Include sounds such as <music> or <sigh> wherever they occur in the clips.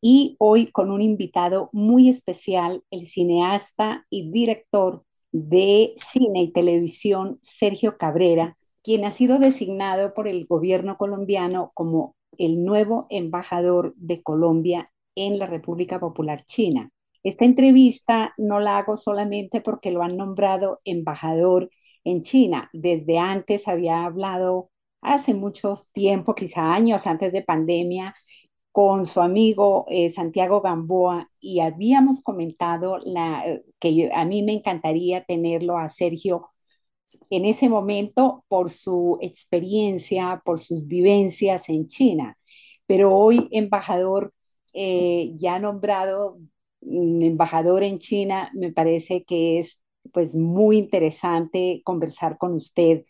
Y hoy con un invitado muy especial, el cineasta y director de cine y televisión Sergio Cabrera, quien ha sido designado por el gobierno colombiano como el nuevo embajador de Colombia en la República Popular China. Esta entrevista no la hago solamente porque lo han nombrado embajador en China. Desde antes había hablado hace mucho tiempo, quizá años antes de pandemia, con su amigo eh, Santiago Gamboa y habíamos comentado eh, que a mí me encantaría tenerlo a Sergio en ese momento por su experiencia, por sus vivencias en China. Pero hoy, embajador, eh, ya nombrado embajador en China, me parece que es pues muy interesante conversar con usted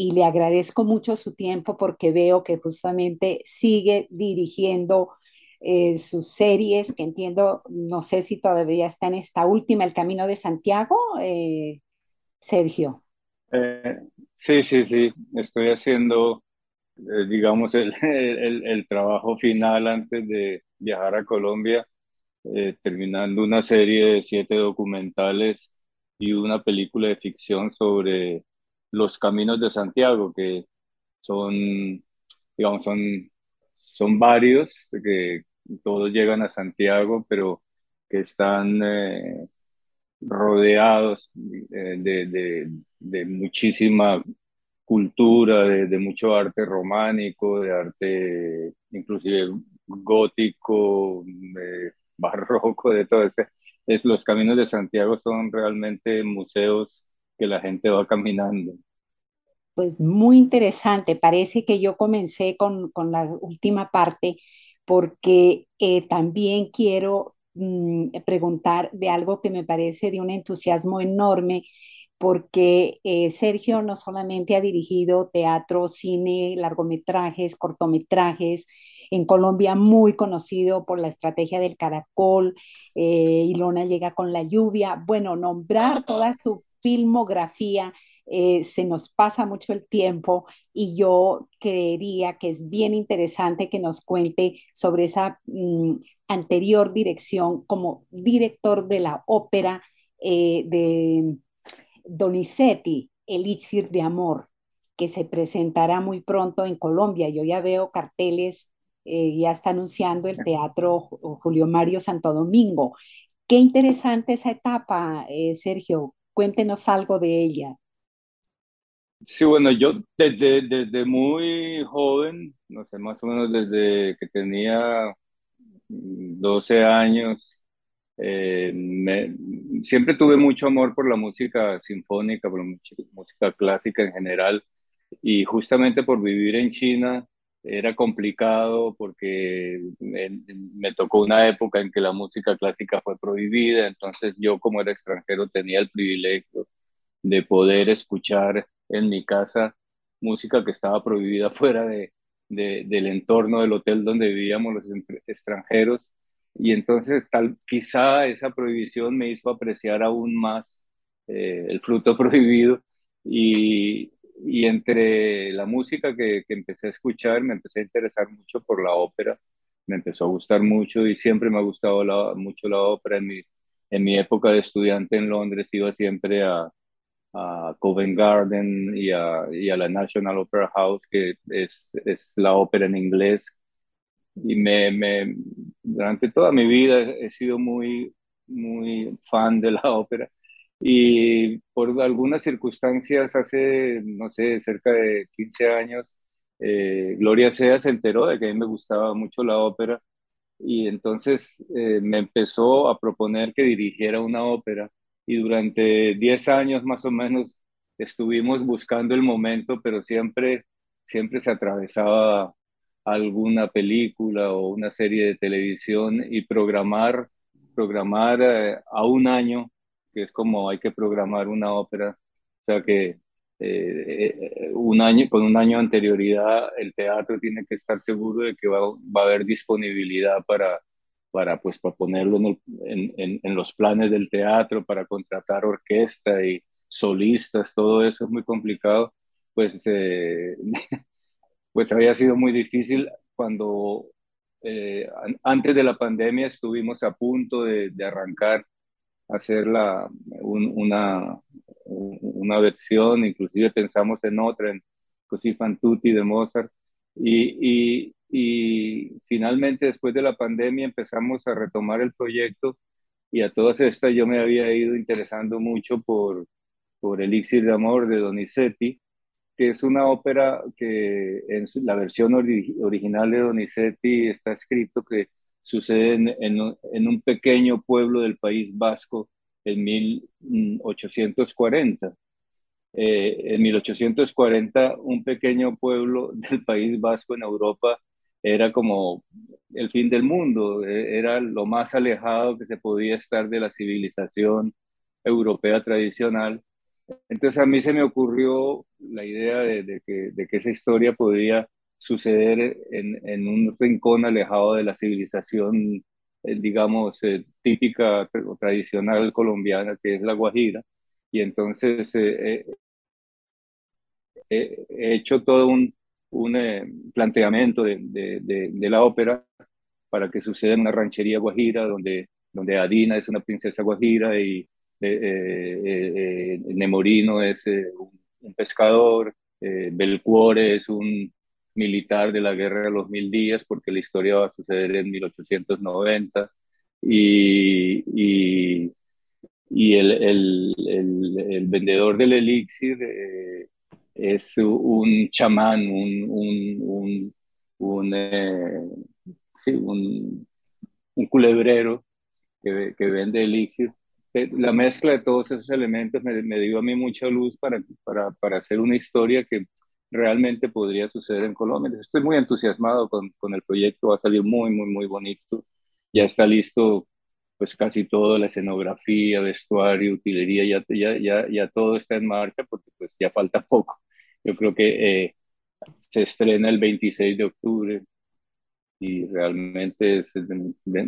y le agradezco mucho su tiempo porque veo que justamente sigue dirigiendo eh, sus series, que entiendo, no sé si todavía está en esta última, El Camino de Santiago, eh, Sergio. Eh, sí, sí, sí, estoy haciendo, digamos, <laughs> el, el, trabajo final antes de viajar a Colombia eh, terminando una serie de siete documentales y una película de ficción sobre los caminos de Santiago, que son, digamos, son, son varios, que todos llegan a Santiago, pero que están eh, rodeados eh, de, de, muchísima cultura, de, mucho arte románico, de arte inclusive gótico, barroco, de todo ese. Es, los caminos de Santiago son realmente museos que la gente va caminando. Pues muy interesante. Parece que yo comencé con, con la última parte porque eh, también quiero mm, preguntar de algo que me parece de un entusiasmo enorme porque eh, Sergio no solamente ha dirigido teatro, cine, largometrajes, cortometrajes, en Colombia muy conocido por la estrategia del caracol, eh, Ilona llega con la lluvia, bueno, nombrar toda su filmografía, eh, se nos pasa mucho el tiempo y yo creería que es bien interesante que nos cuente sobre esa mm, anterior dirección como director de la ópera de Donizetti, Elixir de Amor, que se presentará muy pronto en Colombia. Yo ya veo carteles, eh, ya está anunciando el Teatro Julio Mario Santo Domingo. Qué interesante esa etapa, eh, Sergio. Cuéntenos algo de ella. Sí, bueno, yo desde, desde muy joven, no sé, más o menos desde que tenía 12 años, eh, siempre tuve mucho amor por la música sinfónica, por la música clásica en general, y justamente por vivir en China era complicado porque me, tocó una época en que la música clásica fue prohibida, entonces yo como era extranjero tenía el privilegio de poder escuchar en mi casa música que estaba prohibida <laughs> fuera de, del entorno del hotel donde vivíamos los extranjeros. Y entonces tal, quizá esa prohibición me hizo apreciar aún más eh, el fruto <laughs> prohibido y, y, entre la música que, que, empecé a escuchar me empecé a interesar mucho por la ópera, me empezó a gustar mucho y siempre me ha gustado la, mucho la ópera. En mi, en mi época de estudiante en Londres iba siempre a, a Covent Garden y a, y a la National Opera House, que es, es la ópera en inglés y me, me, durante toda mi vida he sido muy, muy fan de la <laughs> ópera Y por algunas circunstancias, hace, no sé, cerca de 15 años, eh, Gloria Sea se enteró de que a mí me gustaba mucho la ópera y entonces eh, me empezó a proponer que dirigiera una ópera y durante 10 años más o menos estuvimos buscando el momento, pero siempre, siempre se atravesaba alguna película o una serie de televisión y programar, programar eh, a un año, es como hay que programar una ópera, o sea que eh, eh, un año, con un año de anterioridad el teatro tiene que estar seguro de que va, va a haber disponibilidad para, para, pues, para ponerlo en, en, en, los planes del teatro, para contratar orquesta y solistas, todo eso es muy complicado, pues, eh, <laughs> pues había sido muy difícil cuando eh, antes de la pandemia estuvimos a punto de, de arrancar hacer la, una, una versión, inclusive pensamos en otra, en Così fan tutti de Mozart, y, y, y, finalmente después de la pandemia empezamos a retomar el proyecto y a todas estas yo me había ido interesando mucho por, por Elixir de Amor de Donizetti, que es una ópera que en la versión original de Donizetti está escrito que sucede en, en, un pequeño pueblo del País Vasco en 1840. Eh, en 1840, un pequeño pueblo <laughs> del País Vasco en Europa era como el fin del mundo, e, era lo más alejado que se podía estar de la civilización europea tradicional. Entonces a mí se me ocurrió la idea de, que, de que, esa historia podía suceder en, en, un rincón alejado de la civilización, eh, digamos, eh, típica o tradicional colombiana, que es la Guajira. Y entonces eh, he hecho todo un, un planteamiento de, de, de, la ópera para que suceda en una ranchería guajira, donde, donde Adina es una princesa guajira y Nemorino es un, pescador, Belcuore es un militar de la Guerra de los Mil Días, porque la historia va a suceder en 1890, y, y, y el, el, el, vendedor del elixir eh, es un chamán, un, un, un, eh, sí, un, un culebrero que, que, vende elixir. Eh, la mezcla de todos esos elementos me, me dio a mí mucha luz para, para, para hacer una historia que realmente podría suceder en Colombia. Estoy muy entusiasmado con, con, el proyecto, va a salir muy, muy, muy bonito. Ya está listo pues casi todo, la escenografía, vestuario, utilería, ya, ya, ya, ya todo está en marcha porque pues ya falta <laughs> poco. Yo creo que eh, se estrena el 26 de octubre y realmente es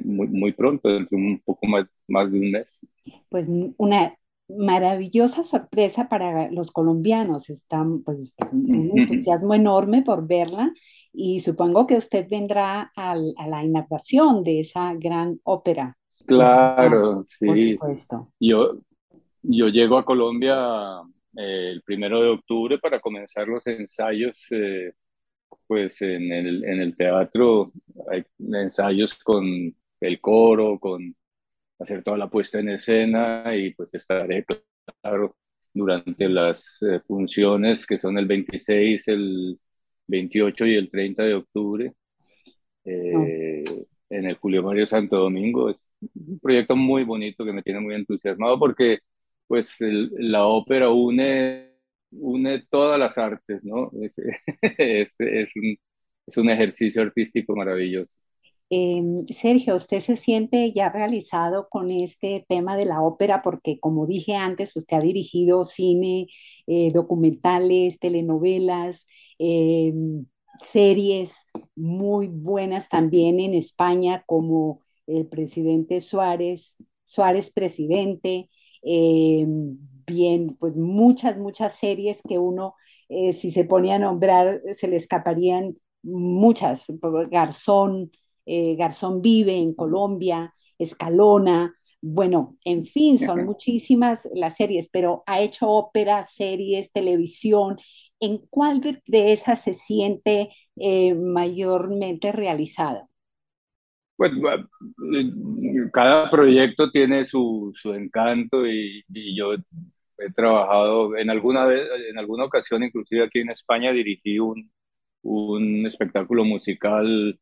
muy, muy pronto, dentro de un poco más, más de un mes. Pues una maravillosa sorpresa para los colombianos. Están pues un entusiasmo enorme por verla y supongo que usted vendrá al, a la inauguración de esa gran ópera. Claro, sí. Por supuesto. Yo, yo llego a Colombia eh, el primero de octubre para comenzar los ensayos, eh, pues en el, en el teatro hay ensayos con el coro, con hacer toda la puesta en escena y pues estaré, claro, durante las eh, funciones que son el 26, el 28 y el 30 de octubre eh, en el Julio Mario Santo Domingo. Es un proyecto muy bonito que me tiene muy entusiasmado porque pues la ópera une, une todas las artes, ¿no? Es, <laughs> es, es, un, es un ejercicio artístico maravilloso. Em, Sergio, ¿usted se siente ya realizado con este tema de la ópera? Porque como dije antes, usted ha dirigido cine, eh, documentales, telenovelas, em, series muy buenas también en España, como el presidente Suárez, Suárez presidente, em, bien, pues muchas, muchas series que uno, eh, si se ponía a nombrar, se le escaparían muchas, Garzón, eh, Garzón Vive en Colombia, Escalona, bueno, en fin, son muchísimas las series, pero ha hecho ópera, series, televisión. ¿En cuál de, esas se siente eh, mayormente realizada? Pues cada proyecto tiene su, su encanto y, y, yo he trabajado en alguna vez, en alguna ocasión, inclusive aquí en España, dirigí un, un espectáculo musical,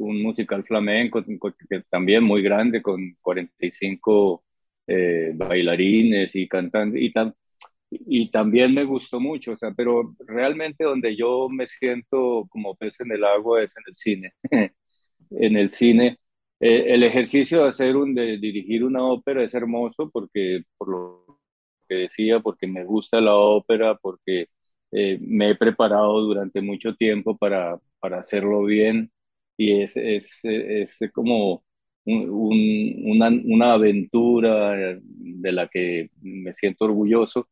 un musical flamenco, que también muy grande, con 45 eh, bailarines y cantantes, y, también me gustó mucho, pero realmente donde yo me siento como pez en el agua es en el cine. <laughs> en el cine, eh, el ejercicio de hacer un, de dirigir una ópera es hermoso porque, por lo que decía, porque me gusta la ópera, porque eh, me he preparado durante mucho tiempo para, para hacerlo bien y es, es, es como una, una, aventura de la que me siento orgulloso.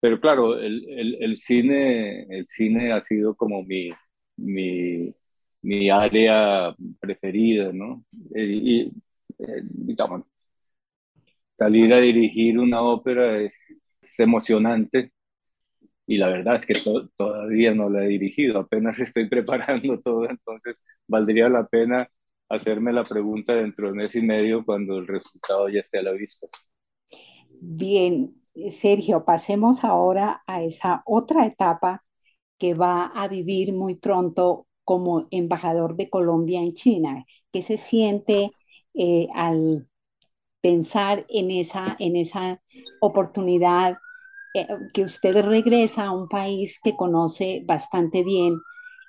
Pero claro, el, el, el cine, el cine ha sido como mi, mi, mi área preferida, ¿no? Eh, y, eh, digamos, salir a dirigir una ópera es, es emocionante y la verdad es que todavía no la he dirigido, apenas <laughs> estoy preparando todo, entonces valdría la pena hacerme la pregunta dentro de mes y medio cuando el resultado ya esté a la vista. Bien, Sergio, pasemos ahora a esa otra etapa que va a vivir muy pronto como embajador de Colombia en China. ¿Qué se siente eh, al pensar en esa, en esa oportunidad eh, que usted regresa a un país que conoce bastante bien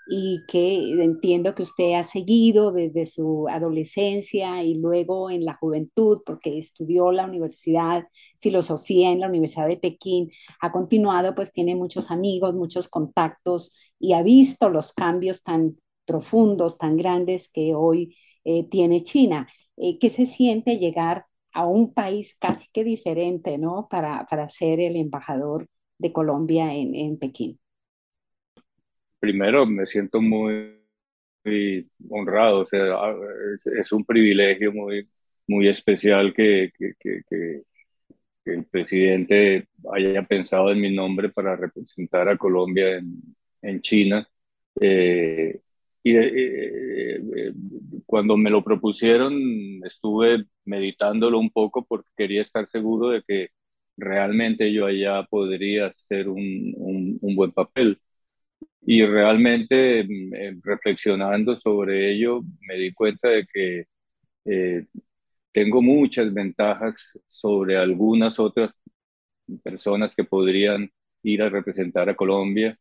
y que entiendo que usted ha seguido desde su adolescencia y luego en la juventud, porque estudió la universidad, filosofía en la Universidad de Pekín, ha continuado, pues tiene muchos amigos, muchos contactos y ha visto los cambios tan profundos, tan grandes que hoy eh, tiene China. Eh, ¿Qué se siente llegar a un país casi que diferente, ¿no? Para, para ser el embajador de Colombia en, en Pekín primero me siento muy, honrado, o sea, ah, es, un privilegio muy, muy especial que, el presidente haya pensado en mi nombre para representar a Colombia en, China. Eh, y eh, eh, cuando me lo propusieron, estuve meditándolo un poco porque quería estar seguro de que realmente yo allá podría hacer un buen papel. Y realmente mm, eh, reflexionando sobre ello, me di cuenta de que eh, tengo muchas ventajas sobre algunas otras personas que podrían ir a representar a Colombia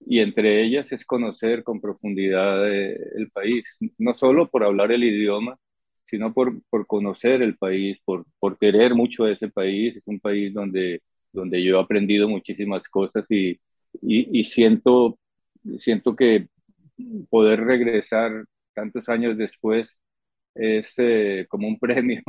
y entre ellas es conocer con profundidad eh, el país, no solo por hablar el idioma, sino por, por conocer el país, por, por querer mucho ese país. Es un país donde, donde yo he aprendido muchísimas cosas y, y, y siento siento que poder regresar tantos años después es eh, como un <laughs> premio.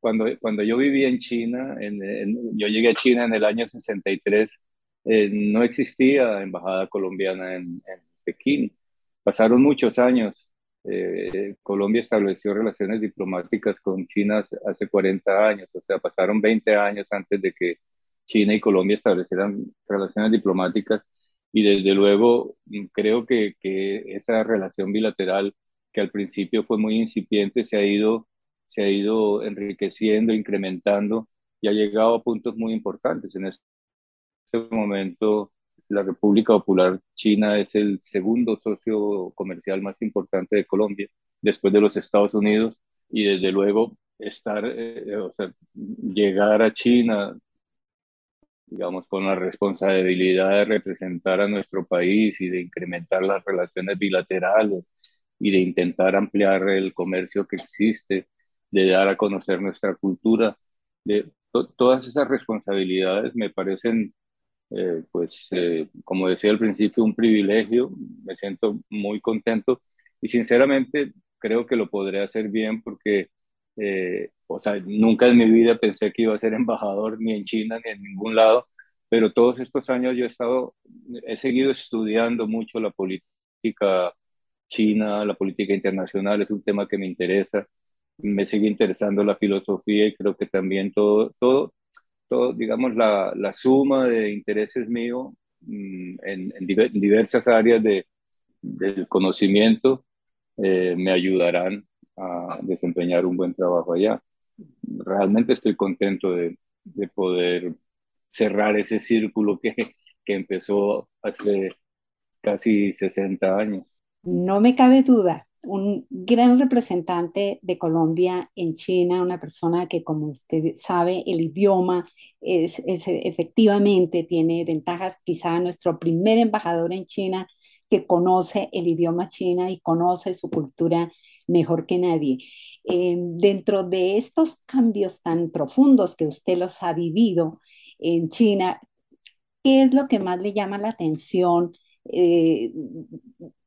cuando, cuando yo viví en China, en, yo llegué a China en el año 63, eh, no existía embajada colombiana en, Pekín. Pasaron muchos años. Eh, Colombia estableció relaciones diplomáticas con China hace 40 años, o sea, pasaron 20 años antes de que China y Colombia establecieran relaciones diplomáticas y desde luego mm, creo que, que, esa relación bilateral que al principio fue muy incipiente se ha ido, se ha ido enriqueciendo, incrementando y ha llegado a puntos muy importantes. En este momento la República Popular China es el segundo socio comercial más importante de Colombia después de los Estados Unidos y desde luego estar, eh, o sea, llegar a China digamos, con la responsabilidad de representar a nuestro país y de incrementar las relaciones bilaterales y de intentar ampliar el comercio que existe, de dar a conocer nuestra cultura. De, todas esas responsabilidades me parecen, eh, pues, eh, como decía al principio, un privilegio. Me siento muy contento y sinceramente creo que lo podré hacer bien porque eh, o sea, nunca en mi vida pensé que iba a ser <laughs> embajador ni en China ni en ningún lado, pero todos estos años yo he estado, he seguido estudiando mucho la política china, la política internacional, es un tema que me interesa, me sigue interesando la filosofía y creo que también todo, todo, todo digamos, la, la suma de intereses míos mm, en, en, diversas áreas de, del conocimiento eh, me ayudarán desempeñar un buen trabajo allá. Realmente estoy contento de, de poder cerrar ese círculo que, que empezó hace casi 60 años. No me cabe duda, un gran representante de Colombia en China, una persona que, como usted sabe, el idioma es, efectivamente tiene ventajas. Quizá nuestro primer embajador en China que conoce el idioma china y conoce su cultura mejor que nadie. Eh, dentro de estos cambios tan profundos que usted los ha vivido en China, ¿qué es lo que más le llama la atención eh,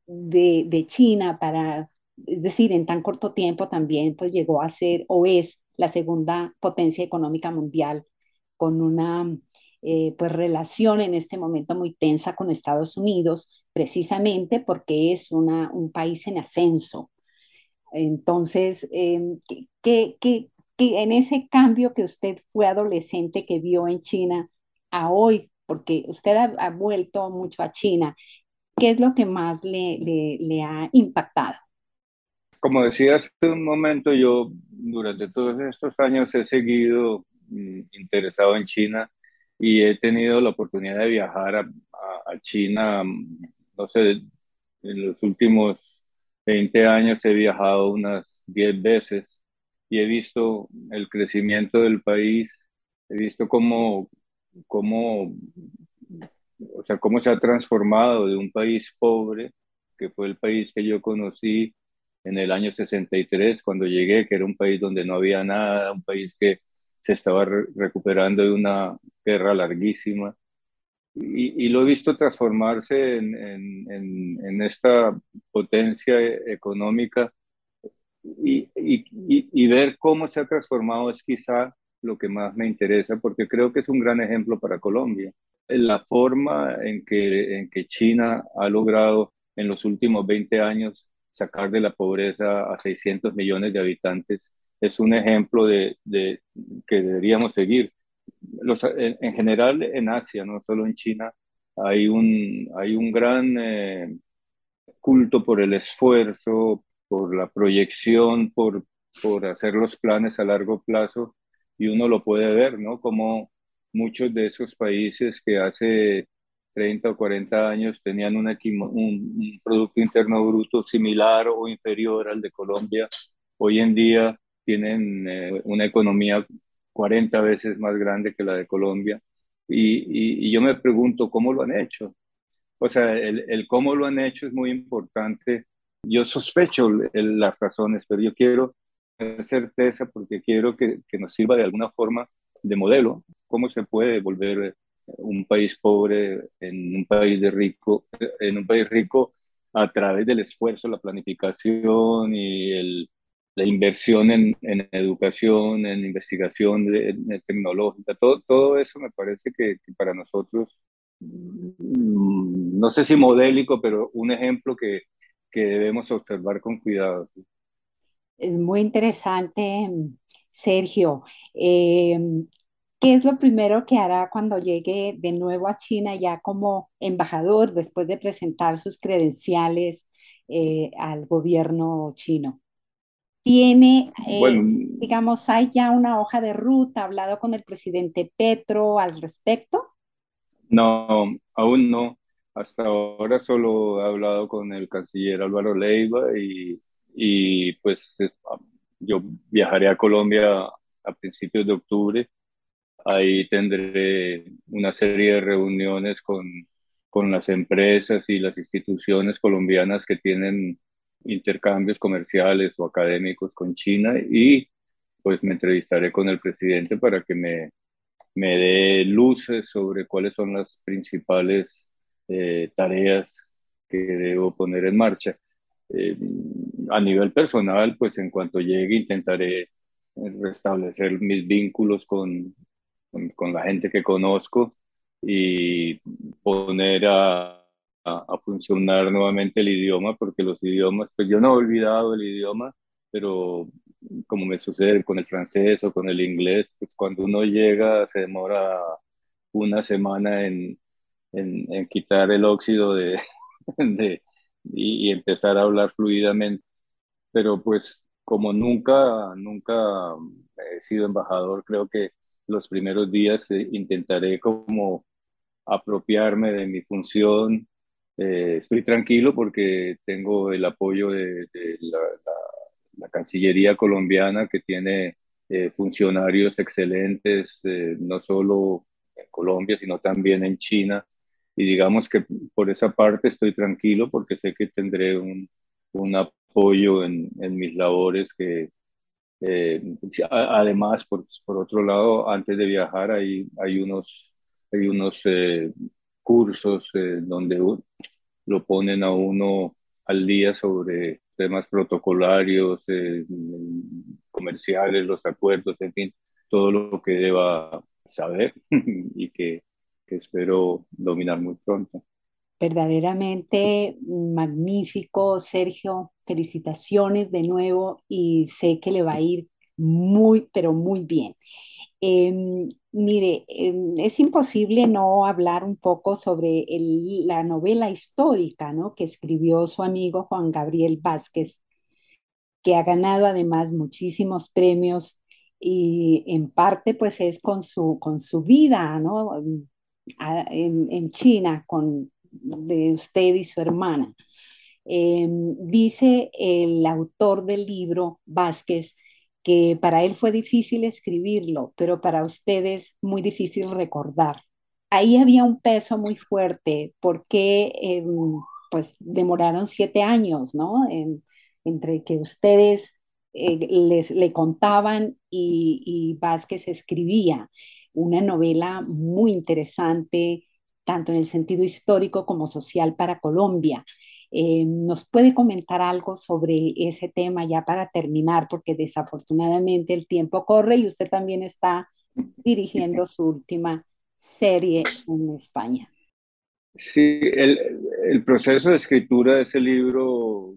de, China para, es decir, en tan corto tiempo también pues llegó a ser o es la segunda potencia económica mundial con una eh, pues relación en este momento muy tensa con Estados Unidos, precisamente porque es una, un país en ascenso. Entonces, eh, ¿qué, qué, qué, en ese cambio que usted fue adolescente que vio en China a hoy, porque usted ha, vuelto mucho a China, ¿qué es lo que más le, le, le ha impactado? Como decía hace un momento, yo durante todos estos años he seguido mm, interesado en China y he tenido la oportunidad de viajar a, a, a China, mm, no sé, en los últimos 20 años he viajado unas 10 veces y he visto el crecimiento del país, he visto cómo, cómo, o sea, cómo se ha transformado de un país pobre, que fue el país que yo conocí en el año 63 cuando llegué, que era un país donde no había nada, un país que se estaba re recuperando de una guerra larguísima y, lo he visto transformarse en, esta potencia económica y, ver cómo se ha transformado es quizá lo que más me interesa porque creo que es un gran ejemplo para Colombia. La forma en que, en que China ha logrado en los últimos 20 años sacar de la pobreza a 600 millones de habitantes es un ejemplo de que deberíamos seguir los, en, en, general en Asia, no solo en China, hay un, hay un gran eh, culto por el esfuerzo, por la proyección, por, por hacer los planes a largo plazo, y uno lo puede ver, ¿no? Como muchos de esos países que hace 30 o 40 años tenían un, un, Producto Interno Bruto similar o inferior al de Colombia, hoy en día tienen eh, una economía 40 veces más grande que la de Colombia. Y, y, yo me pregunto cómo lo han hecho. O sea, el, el cómo lo han hecho es muy importante. Yo sospecho las razones, pero yo quiero certeza porque quiero que, que nos sirva de alguna forma de modelo. ¿Cómo se puede volver un país pobre en un país de rico, en un país rico a través del esfuerzo, la planificación y el, la inversión en, en, educación, en investigación de, tecnológica, todo, todo eso me parece que, para nosotros, mm, no sé si modélico, pero un ejemplo que, que debemos observar con cuidado. Muy interesante, Sergio. Eh, ¿Qué es lo primero que hará cuando llegue de nuevo a China ya como embajador después de presentar sus credenciales eh, al gobierno chino? Tiene, eh, bueno, digamos, hay ya una hoja de ruta, hablado con el presidente Petro al respecto? No, aún no. Hasta ahora solo he hablado con el canciller Álvaro Leiva y, y pues yo viajaré a Colombia a principios de octubre. Ahí tendré una serie de reuniones con, con las empresas y las instituciones colombianas que tienen intercambios comerciales o académicos con China y pues me entrevistaré con el presidente para que me, me dé luces sobre cuáles son las principales eh, tareas que debo poner en marcha. Eh, a nivel personal, pues en cuanto llegue intentaré restablecer mis vínculos con, con, con la gente que conozco y poner a, a, funcionar nuevamente el idioma, porque los idiomas, pues yo no he olvidado el idioma, pero como me sucede con el francés o con el inglés, pues cuando uno llega se demora una semana en, en, en quitar el óxido de, <laughs> de y, y, empezar a hablar fluidamente. Pero pues como nunca, nunca he sido embajador, creo que los primeros días eh, intentaré como apropiarme de mi función. Eh, estoy tranquilo porque tengo el apoyo de, la, Cancillería colombiana que tiene eh, funcionarios excelentes, no solo en Colombia, sino también en China. Y digamos que por esa parte estoy tranquilo porque sé que tendré un, un apoyo en, en mis labores que, eh, además, por, por, otro lado, antes de viajar hay, hay unos, hay unos eh, cursos eh, donde lo ponen a uno al día sobre temas protocolarios, comerciales, los acuerdos, en fin, todo lo que deba saber <laughs> y que, espero dominar muy pronto. Verdaderamente magnífico, Sergio. Felicitaciones de nuevo y sé que le va a ir muy, pero muy bien. Em, mire, em, es imposible no hablar un poco sobre la novela histórica ¿no? que escribió su amigo Juan Gabriel Vázquez, que ha ganado además muchísimos premios y en parte pues es con su, con su vida ¿no? en, en China, con de usted y su hermana. Em, dice el autor del libro, Vázquez, que para él fue difícil escribirlo, pero para ustedes muy difícil recordar. Ahí había un peso muy fuerte, porque em, pues demoraron siete años, ¿no? entre que ustedes eh, les, le contaban y, y Vázquez escribía una novela muy interesante, tanto en el sentido histórico como social para Colombia. Eh, ¿Nos puede comentar algo sobre ese tema ya para terminar? Porque desafortunadamente el tiempo corre y usted también está dirigiendo su última serie en España. Sí, el, el proceso de escritura de ese libro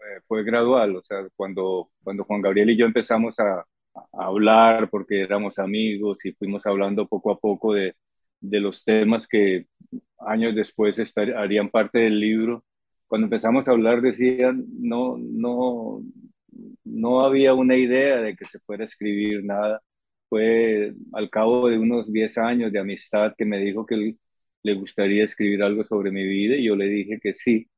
eh, fue gradual, o sea, cuando, cuando Juan Gabriel y yo empezamos a, a hablar porque éramos amigos y fuimos hablando poco a poco de, de los temas que años después harían parte del libro. Cuando empezamos a hablar decían, no, no, no había una idea de que se fuera a escribir nada. Fue al cabo de unos 10 años de amistad que me dijo que le gustaría escribir algo sobre mi vida y yo le dije que sí.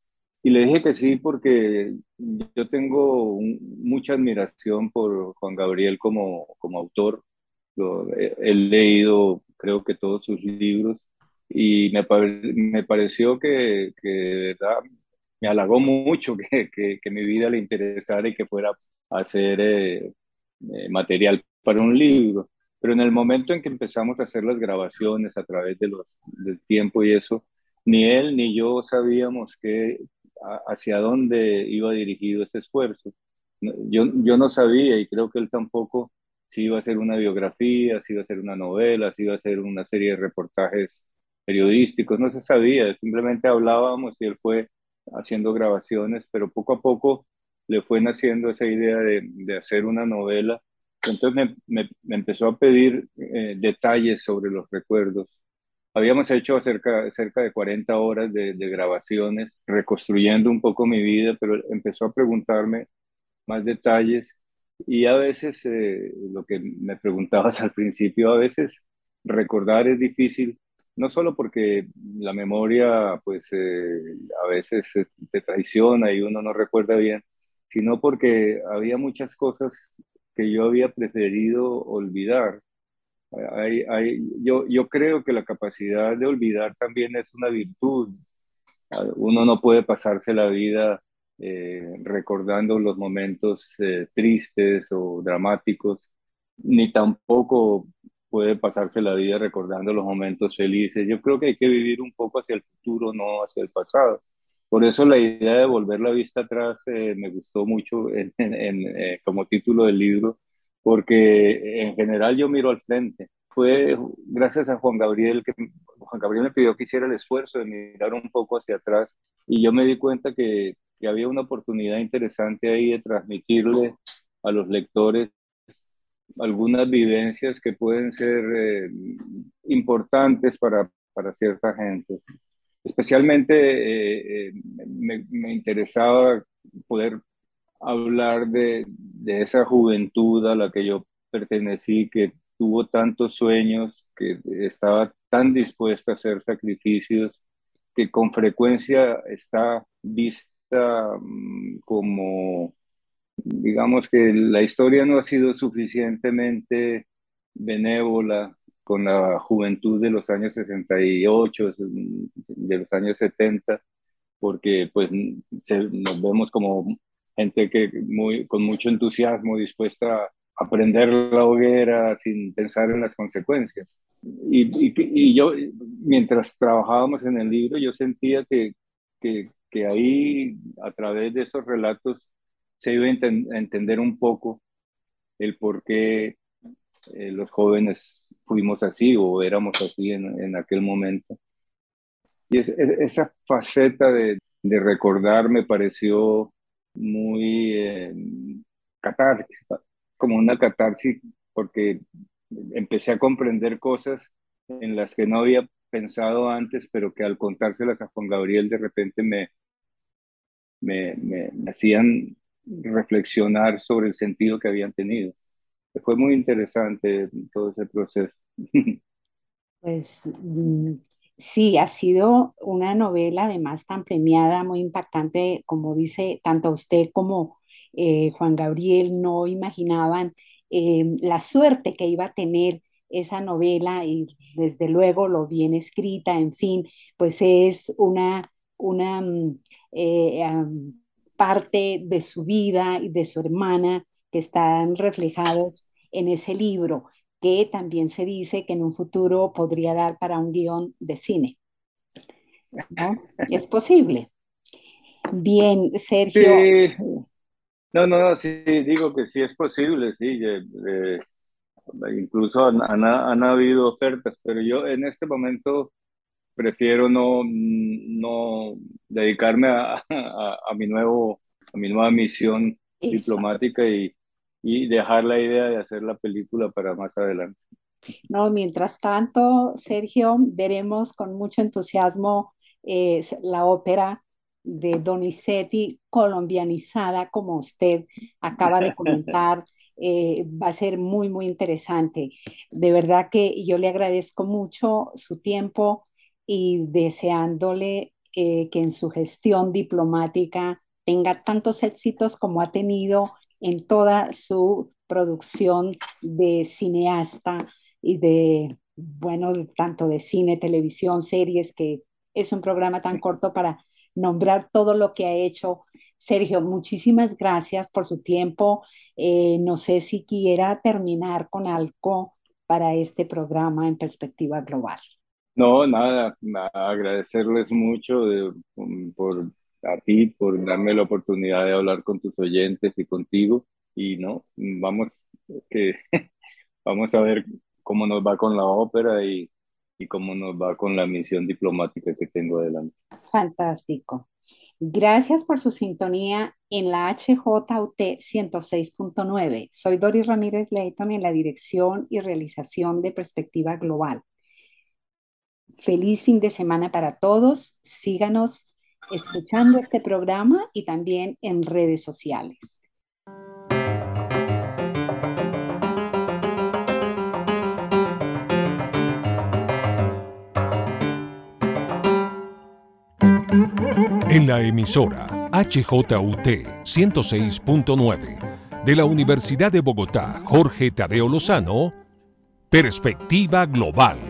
Y le dije que sí porque yo tengo mucha admiración por Juan Gabriel como, como autor. he, leído creo que todos sus libros, y me, me pareció que, que, de verdad me halagó mucho que, que, mi vida le interesara y que fuera a hacer eh, eh, material para un libro. Pero en el momento en que empezamos a hacer las grabaciones a través de los, del tiempo y eso, ni él ni yo sabíamos que, hacia dónde iba dirigido este esfuerzo. Yo, yo no sabía y creo que él tampoco si iba a ser una biografía, si iba a ser una novela, si iba a ser una serie de reportajes periodísticos, no se sabía, simplemente hablábamos y él fue haciendo grabaciones, pero poco a poco le fue naciendo esa idea de, de hacer una novela. Entonces me, me, empezó a pedir eh, detalles sobre los recuerdos. Habíamos hecho cerca, cerca de 40 horas de, de grabaciones, reconstruyendo un poco mi vida, pero empezó a preguntarme más detalles y a veces, eh, lo que me preguntabas <laughs> al principio, a veces recordar es difícil, no solo porque la memoria, pues, eh, a veces te traiciona y uno no recuerda bien, sino porque había muchas cosas que yo había preferido olvidar. Hay, hay, yo, yo creo que la capacidad de olvidar también es una virtud. Uno no puede pasarse la vida eh, recordando los momentos eh, tristes o dramáticos, ni tampoco puede pasarse la vida recordando los momentos felices. Yo creo que hay que vivir un poco hacia el futuro, no hacia el pasado. Por eso la idea de volver la vista atrás eh, me gustó mucho como título del libro, porque en general yo miro al frente. Fue gracias a Juan Gabriel que Juan Gabriel me pidió que hiciera el esfuerzo de mirar un poco hacia atrás y yo me di cuenta que que había una oportunidad interesante ahí de transmitirle a los lectores algunas vivencias que pueden ser eh, importantes para, para, cierta gente. Especialmente eh, eh, me, me, interesaba poder hablar de, de esa juventud a la que yo pertenecí, que tuvo tantos sueños, que estaba tan dispuesta a hacer sacrificios, que con frecuencia está vista mm, como, digamos que la historia no ha sido suficientemente benévola con la juventud de los años 68, de los años 70, porque pues nos vemos como gente que muy, con mucho entusiasmo dispuesta a aprender la hoguera sin pensar en las consecuencias. Y, y, yo, mientras trabajábamos en el libro, yo sentía que, que, que ahí, a través de esos relatos, se iba a, entender un poco el por qué eh, los jóvenes fuimos así o éramos así en, en aquel momento. Y esa faceta de, de, recordar me pareció muy eh, catártica, como una catarsis, porque empecé a comprender cosas en las que no había pensado antes, pero que al contárselas a Juan Gabriel de repente me, me, me, hacían reflexionar sobre el sentido que habían tenido. Fue muy interesante todo ese proceso. <laughs> Pues mm, sí, ha sido una novela además tan premiada, muy impactante, como dice tanto usted como eh, Juan Gabriel no imaginaban eh, la suerte que iba a tener esa novela y desde luego lo bien escrita, en fin, pues es una, una mm, eh, parte de su vida y de su hermana que están reflejados en ese libro, que también se dice que en un futuro podría dar para un guion de cine. ¿No? <laughs> Es posible. Bien, Sergio. No, no, no, sí, digo que sí es posible, sí. Eh, incluso han, han, habido ofertas, pero yo en este momento prefiero no, no dedicarme a, a, mi nuevo, a mi nueva misión diplomática y, y dejar la idea de hacer la película para más adelante. No, mientras tanto, Sergio, veremos con mucho entusiasmo eh, la ópera de Donizetti colombianizada, como usted acaba de comentar. <laughs> Eh, va a ser muy, muy interesante. De verdad que yo le agradezco mucho su tiempo y deseándole eh, que en su gestión diplomática tenga tantos éxitos como ha tenido en toda su producción de cineasta y de, bueno, tanto de cine, televisión, series, que es un programa tan corto para nombrar todo lo que ha hecho. Sergio, muchísimas gracias por su tiempo. Eh, no sé si quiera terminar con algo para este programa en perspectiva global. No, nada, agradecerles mucho por a ti, por darme la oportunidad de hablar con tus oyentes y contigo. Y no, vamos, que, <laughs> vamos a ver cómo nos va con la ópera y y cómo nos va con la misión diplomática que tengo adelante. Fantástico. Gracias por su sintonía en la HJUT 106.9. Soy Doris Ramírez Leighton en la dirección y realización de Perspectiva Global. Feliz fin de semana para todos. Síganos escuchando este programa y también en redes sociales. En la emisora HJUT 106.9 de la Universidad de Bogotá, Jorge Tadeo Lozano, Perspectiva Global.